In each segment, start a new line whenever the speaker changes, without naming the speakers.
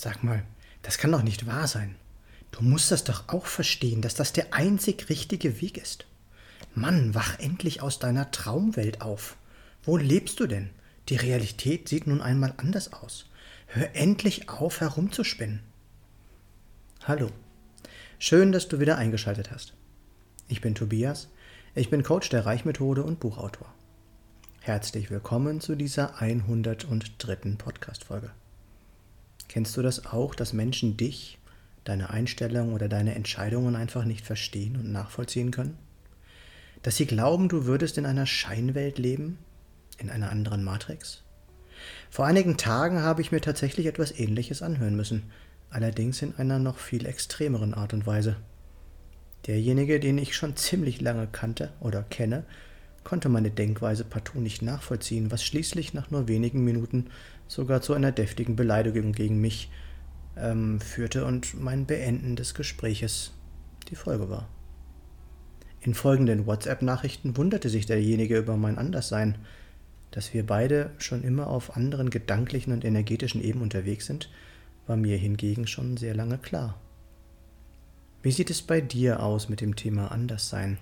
Sag mal, das kann doch nicht wahr sein. Du musst das doch auch verstehen, dass das der einzig richtige Weg ist. Mann, wach endlich aus deiner Traumwelt auf. Wo lebst du denn? Die Realität sieht nun einmal anders aus. Hör endlich auf, herumzuspinnen. Hallo. Schön, dass du wieder eingeschaltet hast. Ich bin Tobias. Ich bin Coach der Reichmethode und Buchautor. Herzlich willkommen zu dieser 103. Podcast-Folge. Kennst du das auch, dass Menschen dich, deine Einstellung oder deine Entscheidungen einfach nicht verstehen und nachvollziehen können? Dass sie glauben, du würdest in einer Scheinwelt leben, in einer anderen Matrix? Vor einigen Tagen habe ich mir tatsächlich etwas Ähnliches anhören müssen, allerdings in einer noch viel extremeren Art und Weise. Derjenige, den ich schon ziemlich lange kannte oder kenne, konnte meine Denkweise partout nicht nachvollziehen, was schließlich nach nur wenigen Minuten sogar zu einer deftigen Beleidigung gegen mich ähm, führte und mein Beenden des Gespräches die Folge war. In folgenden WhatsApp-Nachrichten wunderte sich derjenige über mein Anderssein, dass wir beide schon immer auf anderen gedanklichen und energetischen Ebenen unterwegs sind, war mir hingegen schon sehr lange klar. Wie sieht es bei dir aus mit dem Thema Anderssein?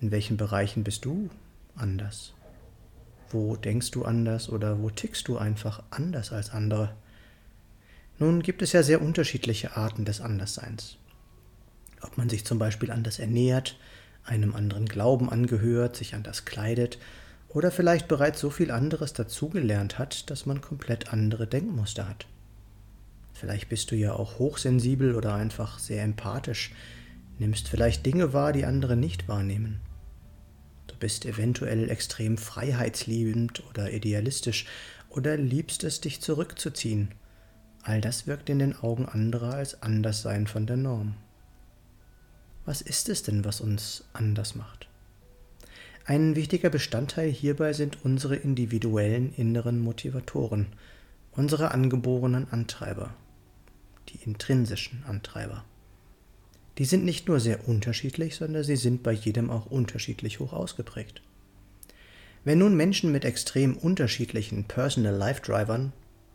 In welchen Bereichen bist du anders? Wo denkst du anders oder wo tickst du einfach anders als andere? Nun gibt es ja sehr unterschiedliche Arten des Andersseins. Ob man sich zum Beispiel anders ernährt, einem anderen Glauben angehört, sich anders kleidet oder vielleicht bereits so viel anderes dazugelernt hat, dass man komplett andere Denkmuster hat. Vielleicht bist du ja auch hochsensibel oder einfach sehr empathisch, nimmst vielleicht Dinge wahr, die andere nicht wahrnehmen. Du bist eventuell extrem freiheitsliebend oder idealistisch oder liebst es, dich zurückzuziehen. All das wirkt in den Augen anderer als Anderssein von der Norm. Was ist es denn, was uns anders macht? Ein wichtiger Bestandteil hierbei sind unsere individuellen inneren Motivatoren, unsere angeborenen Antreiber, die intrinsischen Antreiber. Die sind nicht nur sehr unterschiedlich, sondern sie sind bei jedem auch unterschiedlich hoch ausgeprägt. Wenn nun Menschen mit extrem unterschiedlichen Personal Life Drivern,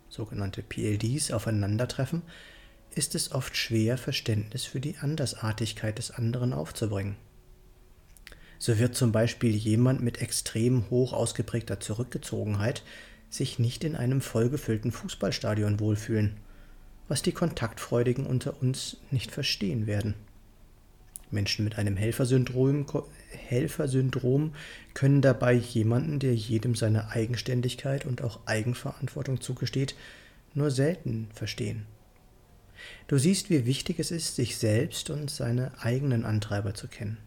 sogenannte PLDs, aufeinandertreffen, ist es oft schwer, Verständnis für die Andersartigkeit des anderen aufzubringen. So wird zum Beispiel jemand mit extrem hoch ausgeprägter Zurückgezogenheit sich nicht in einem vollgefüllten Fußballstadion wohlfühlen, was die Kontaktfreudigen unter uns nicht verstehen werden. Menschen mit einem Helfersyndrom, Helfersyndrom können dabei jemanden, der jedem seine Eigenständigkeit und auch Eigenverantwortung zugesteht, nur selten verstehen. Du siehst, wie wichtig es ist, sich selbst und seine eigenen Antreiber zu kennen.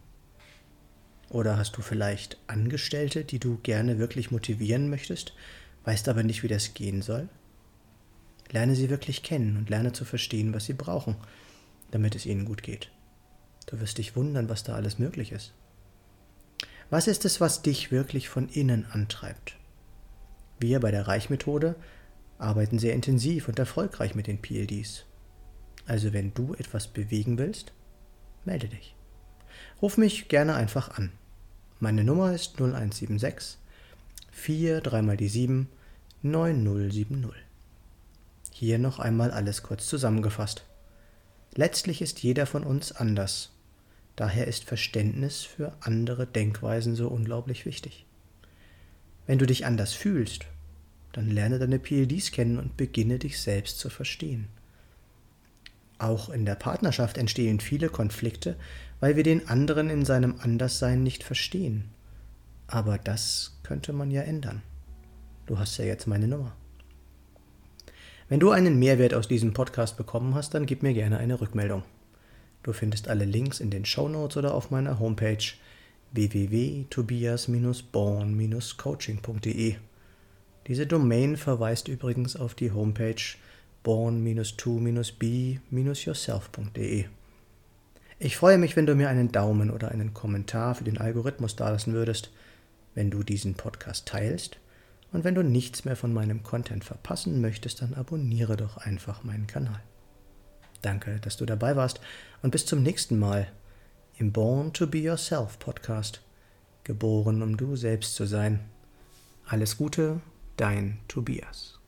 Oder hast du vielleicht Angestellte, die du gerne wirklich motivieren möchtest, weißt aber nicht, wie das gehen soll? Lerne sie wirklich kennen und lerne zu verstehen, was sie brauchen, damit es ihnen gut geht. Du wirst dich wundern, was da alles möglich ist. Was ist es, was dich wirklich von innen antreibt? Wir bei der Reichmethode arbeiten sehr intensiv und erfolgreich mit den PLDs. Also wenn du etwas bewegen willst, melde dich. Ruf mich gerne einfach an. Meine Nummer ist 0176 4 3 mal die 7 9070. Hier noch einmal alles kurz zusammengefasst. Letztlich ist jeder von uns anders. Daher ist Verständnis für andere Denkweisen so unglaublich wichtig. Wenn du dich anders fühlst, dann lerne deine PLDs kennen und beginne dich selbst zu verstehen. Auch in der Partnerschaft entstehen viele Konflikte, weil wir den anderen in seinem Anderssein nicht verstehen. Aber das könnte man ja ändern. Du hast ja jetzt meine Nummer. Wenn du einen Mehrwert aus diesem Podcast bekommen hast, dann gib mir gerne eine Rückmeldung. Du findest alle Links in den Show Notes oder auf meiner Homepage www.tobias-born-coaching.de. Diese Domain verweist übrigens auf die Homepage born-to-be-yourself.de. Ich freue mich, wenn du mir einen Daumen oder einen Kommentar für den Algorithmus dalassen würdest, wenn du diesen Podcast teilst und wenn du nichts mehr von meinem Content verpassen möchtest, dann abonniere doch einfach meinen Kanal. Danke, dass du dabei warst und bis zum nächsten Mal im Born to Be Yourself Podcast. Geboren, um du selbst zu sein. Alles Gute, dein Tobias.